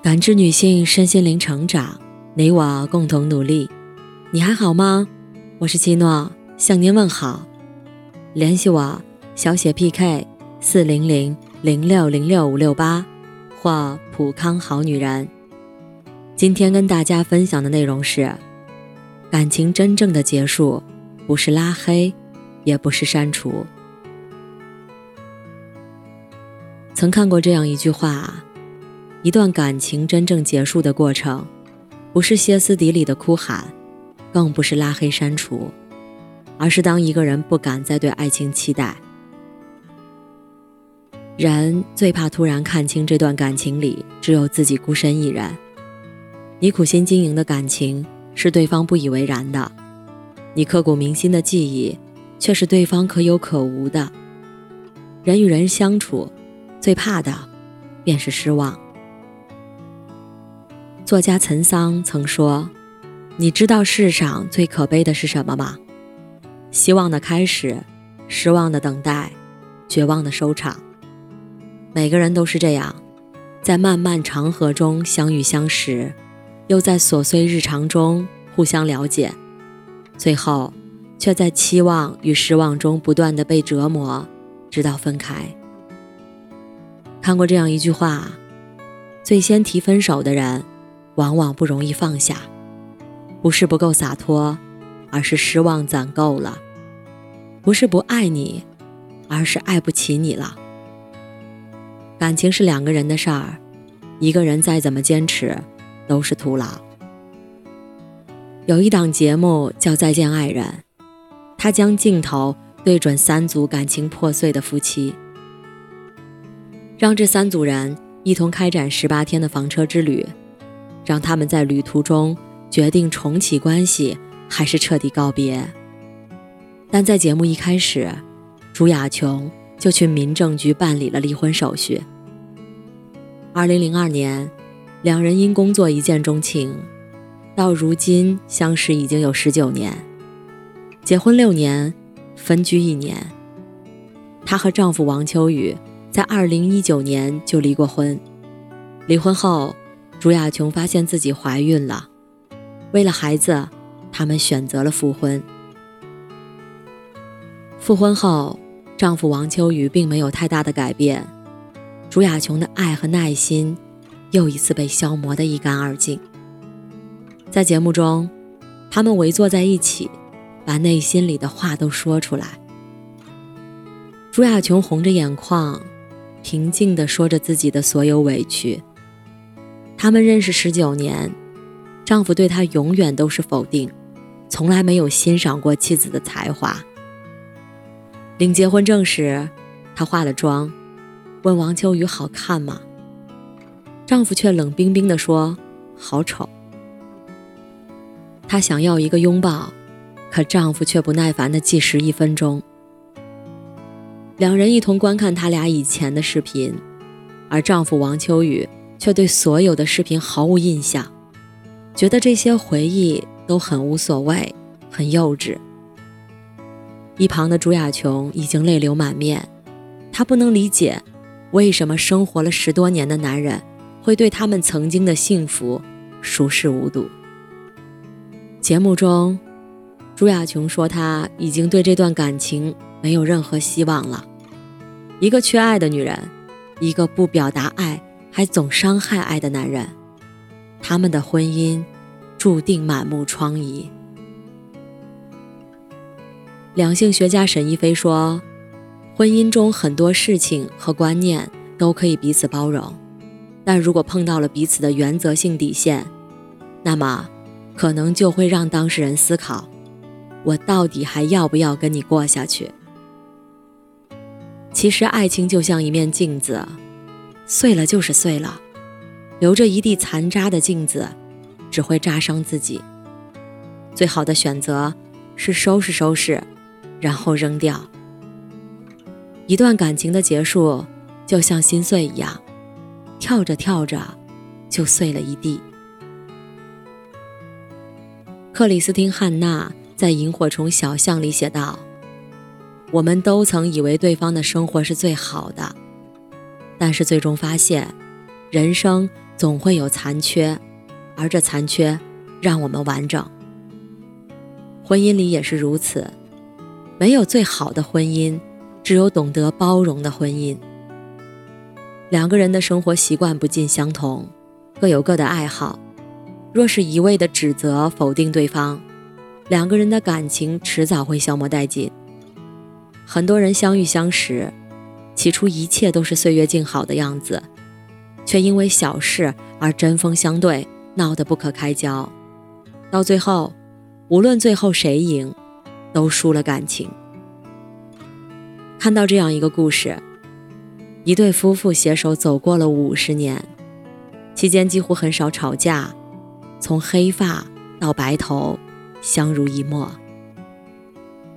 感知女性身心灵成长，你我共同努力。你还好吗？我是七诺，向您问好。联系我小写 PK 四零零零六零六五六八或普康好女人。今天跟大家分享的内容是：感情真正的结束，不是拉黑，也不是删除。曾看过这样一句话。一段感情真正结束的过程，不是歇斯底里的哭喊，更不是拉黑删除，而是当一个人不敢再对爱情期待。人最怕突然看清这段感情里只有自己孤身一人。你苦心经营的感情是对方不以为然的，你刻骨铭心的记忆却是对方可有可无的。人与人相处，最怕的便是失望。作家岑桑曾说：“你知道世上最可悲的是什么吗？希望的开始，失望的等待，绝望的收场。每个人都是这样，在漫漫长河中相遇相识，又在琐碎日常中互相了解，最后却在期望与失望中不断的被折磨，直到分开。”看过这样一句话：“最先提分手的人。”往往不容易放下，不是不够洒脱，而是失望攒够了；不是不爱你，而是爱不起你了。感情是两个人的事儿，一个人再怎么坚持，都是徒劳。有一档节目叫《再见爱人》，他将镜头对准三组感情破碎的夫妻，让这三组人一同开展十八天的房车之旅。让他们在旅途中决定重启关系，还是彻底告别。但在节目一开始，朱亚琼就去民政局办理了离婚手续。二零零二年，两人因工作一见钟情，到如今相识已经有十九年，结婚六年，分居一年。她和丈夫王秋雨在二零一九年就离过婚，离婚后。朱亚琼发现自己怀孕了，为了孩子，他们选择了复婚。复婚后，丈夫王秋雨并没有太大的改变，朱亚琼的爱和耐心又一次被消磨得一干二净。在节目中，他们围坐在一起，把内心里的话都说出来。朱亚琼红着眼眶，平静地说着自己的所有委屈。他们认识十九年，丈夫对她永远都是否定，从来没有欣赏过妻子的才华。领结婚证时，她化了妆，问王秋雨好看吗？丈夫却冷冰冰地说：“好丑。”她想要一个拥抱，可丈夫却不耐烦地计时一分钟。两人一同观看他俩以前的视频，而丈夫王秋雨。却对所有的视频毫无印象，觉得这些回忆都很无所谓，很幼稚。一旁的朱亚琼已经泪流满面，她不能理解，为什么生活了十多年的男人会对他们曾经的幸福熟视无睹。节目中，朱亚琼说，她已经对这段感情没有任何希望了。一个缺爱的女人，一个不表达爱。还总伤害爱的男人，他们的婚姻注定满目疮痍。两性学家沈一飞说：“婚姻中很多事情和观念都可以彼此包容，但如果碰到了彼此的原则性底线，那么可能就会让当事人思考：我到底还要不要跟你过下去？”其实，爱情就像一面镜子。碎了就是碎了，留着一地残渣的镜子，只会扎伤自己。最好的选择是收拾收拾，然后扔掉。一段感情的结束，就像心碎一样，跳着跳着就碎了一地。克里斯汀·汉娜在《萤火虫小巷》里写道：“我们都曾以为对方的生活是最好的。”但是最终发现，人生总会有残缺，而这残缺让我们完整。婚姻里也是如此，没有最好的婚姻，只有懂得包容的婚姻。两个人的生活习惯不尽相同，各有各的爱好，若是一味的指责否定对方，两个人的感情迟早会消磨殆尽。很多人相遇相识，起初一切都是岁月静好的样子，却因为小事而针锋相对，闹得不可开交，到最后。无论最后谁赢，都输了感情。看到这样一个故事，一对夫妇携手走过了五十年，期间几乎很少吵架，从黑发到白头，相濡以沫。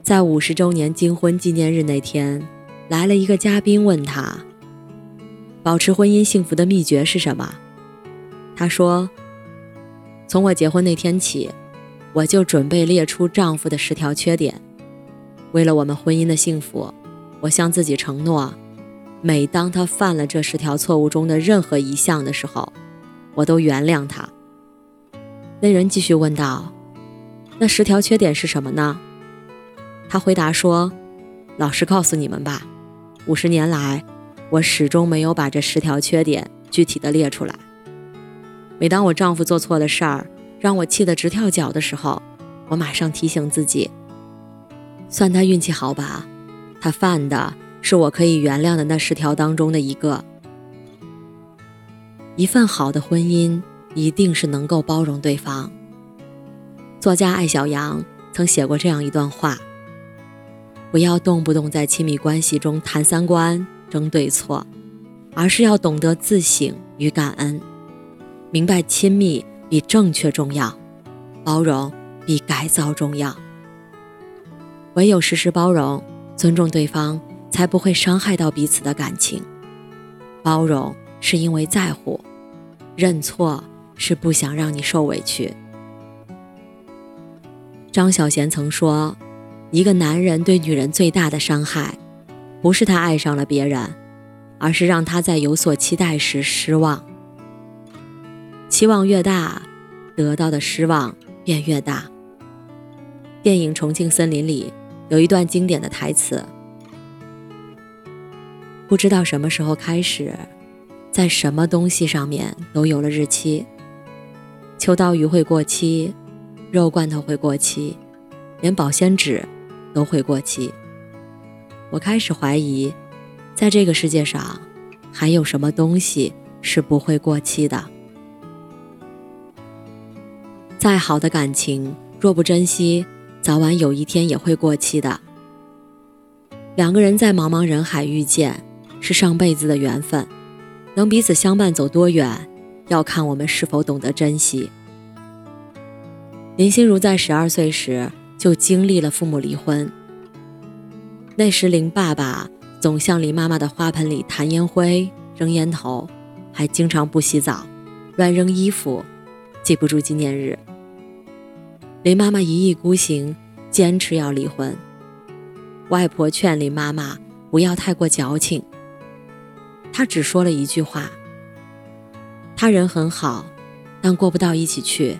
在五十周年金婚纪念日那天，来了一个嘉宾问他：“保持婚姻幸福的秘诀是什么？”他说：“从我结婚那天起。”我就准备列出丈夫的十条缺点。为了我们婚姻的幸福，我向自己承诺，每当他犯了这十条错误中的任何一项的时候，我都原谅他。那人继续问道：“那十条缺点是什么呢？”他回答说：“老实告诉你们吧，五十年来，我始终没有把这十条缺点具体的列出来。每当我丈夫做错了事儿，让我气得直跳脚的时候，我马上提醒自己：算他运气好吧，他犯的是我可以原谅的那十条当中的一个。一份好的婚姻一定是能够包容对方。作家艾小羊曾写过这样一段话：不要动不动在亲密关系中谈三观、争对错，而是要懂得自省与感恩，明白亲密。比正确重要，包容比改造重要。唯有时时包容、尊重对方，才不会伤害到彼此的感情。包容是因为在乎，认错是不想让你受委屈。张小娴曾说：“一个男人对女人最大的伤害，不是他爱上了别人，而是让他在有所期待时失望。”期望越大，得到的失望便越大。电影《重庆森林》里有一段经典的台词：“不知道什么时候开始，在什么东西上面都有了日期。秋刀鱼会过期，肉罐头会过期，连保鲜纸都会过期。我开始怀疑，在这个世界上，还有什么东西是不会过期的？”再好的感情，若不珍惜，早晚有一天也会过期的。两个人在茫茫人海遇见，是上辈子的缘分，能彼此相伴走多远，要看我们是否懂得珍惜。林心如在十二岁时就经历了父母离婚，那时林爸爸总向林妈妈的花盆里弹烟灰、扔烟头，还经常不洗澡，乱扔衣服，记不住纪念日。林妈妈一意孤行，坚持要离婚。外婆劝林妈妈不要太过矫情。她只说了一句话：“他人很好，但过不到一起去。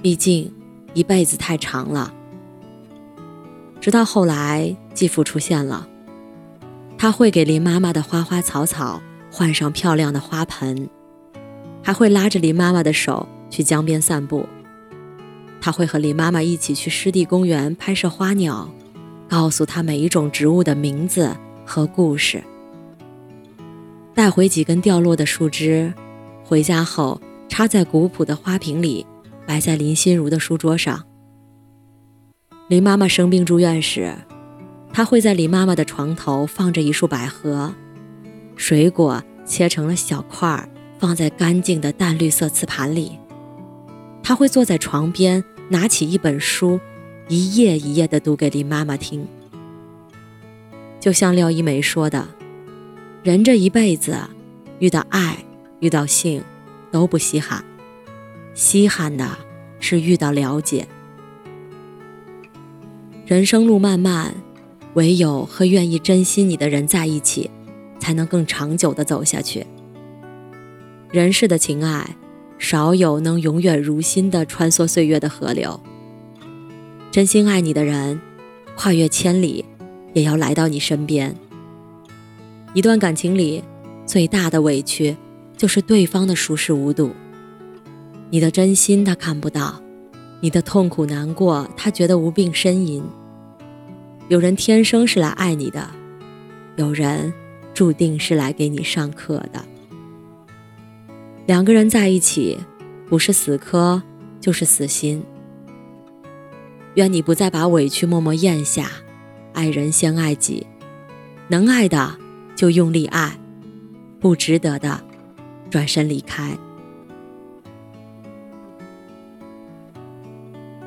毕竟一辈子太长了。”直到后来继父出现了，他会给林妈妈的花花草草换上漂亮的花盆，还会拉着林妈妈的手去江边散步。他会和林妈妈一起去湿地公园拍摄花鸟，告诉她每一种植物的名字和故事，带回几根掉落的树枝，回家后插在古朴的花瓶里，摆在林心如的书桌上。林妈妈生病住院时，他会在林妈妈的床头放着一束百合，水果切成了小块儿，放在干净的淡绿色瓷盘里。他会坐在床边。拿起一本书，一页一页地读给林妈妈听。就像廖一梅说的：“人这一辈子，遇到爱、遇到性，都不稀罕，稀罕的是遇到了解。人生路漫漫，唯有和愿意珍惜你的人在一起，才能更长久的走下去。人世的情爱，少有能永远如新的穿梭岁月的河流。真心爱你的人，跨越千里，也要来到你身边。一段感情里，最大的委屈，就是对方的熟视无睹。你的真心他看不到，你的痛苦难过他觉得无病呻吟。有人天生是来爱你的，有人注定是来给你上课的。两个人在一起，不是死磕就是死心。愿你不再把委屈默默咽下，爱人先爱己，能爱的就用力爱，不值得的转身离开。